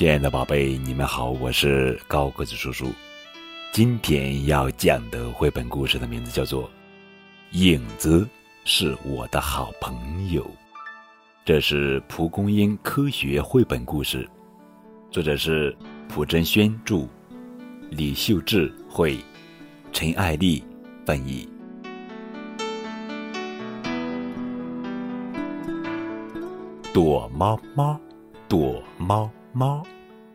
亲爱的宝贝，你们好，我是高个子叔叔。今天要讲的绘本故事的名字叫做《影子是我的好朋友》，这是蒲公英科学绘本故事，作者是蒲真轩著，李秀智绘，陈爱丽翻译。躲猫猫，躲猫猫，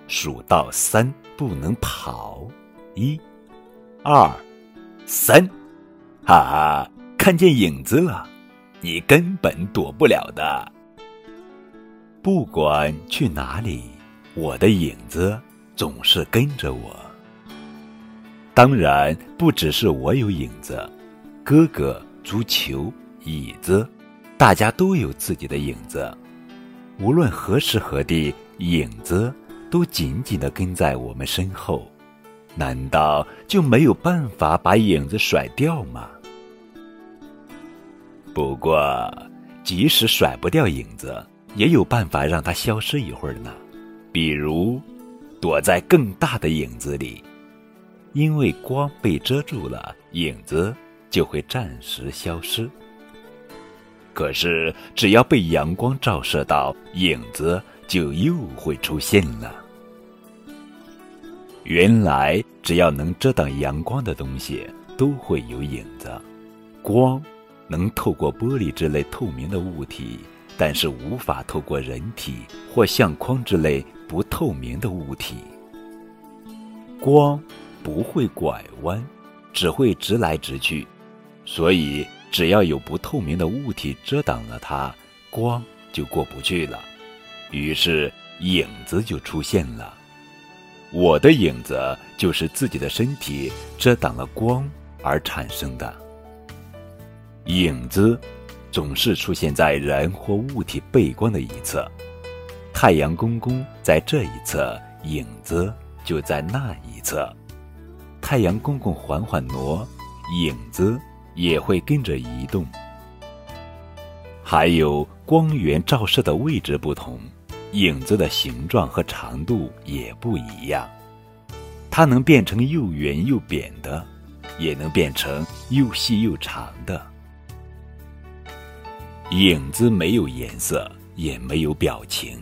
数到三不能跑。一、二、三，哈哈，看见影子了，你根本躲不了的。不管去哪里，我的影子总是跟着我。当然，不只是我有影子，哥哥、足球、椅子，大家都有自己的影子。无论何时何地，影子都紧紧地跟在我们身后。难道就没有办法把影子甩掉吗？不过，即使甩不掉影子，也有办法让它消失一会儿呢。比如，躲在更大的影子里，因为光被遮住了，影子就会暂时消失。可是，只要被阳光照射到，影子就又会出现了。原来，只要能遮挡阳光的东西，都会有影子。光能透过玻璃之类透明的物体，但是无法透过人体或相框之类不透明的物体。光不会拐弯，只会直来直去，所以。只要有不透明的物体遮挡了它，光就过不去了，于是影子就出现了。我的影子就是自己的身体遮挡了光而产生的。影子总是出现在人或物体背光的一侧，太阳公公在这一侧，影子就在那一侧。太阳公公缓缓挪，影子。也会跟着移动。还有光源照射的位置不同，影子的形状和长度也不一样。它能变成又圆又扁的，也能变成又细又长的。影子没有颜色，也没有表情，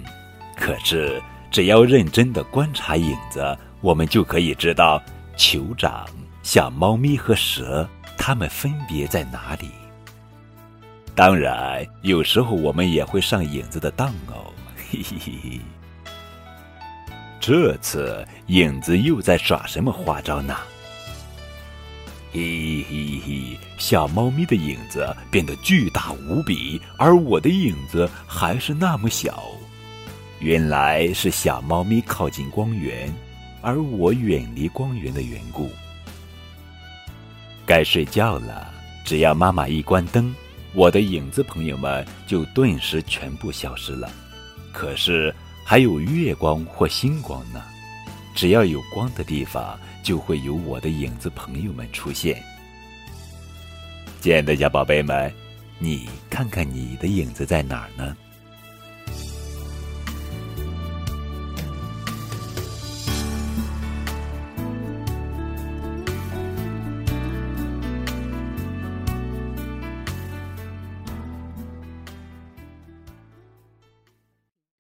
可是只要认真的观察影子，我们就可以知道酋长、小猫咪和蛇。它们分别在哪里？当然，有时候我们也会上影子的当哦。嘿嘿嘿嘿。这次影子又在耍什么花招呢？嘿嘿嘿！小猫咪的影子变得巨大无比，而我的影子还是那么小。原来是小猫咪靠近光源，而我远离光源的缘故。该睡觉了，只要妈妈一关灯，我的影子朋友们就顿时全部消失了。可是还有月光或星光呢，只要有光的地方，就会有我的影子朋友们出现。亲爱的小宝贝们，你看看你的影子在哪儿呢？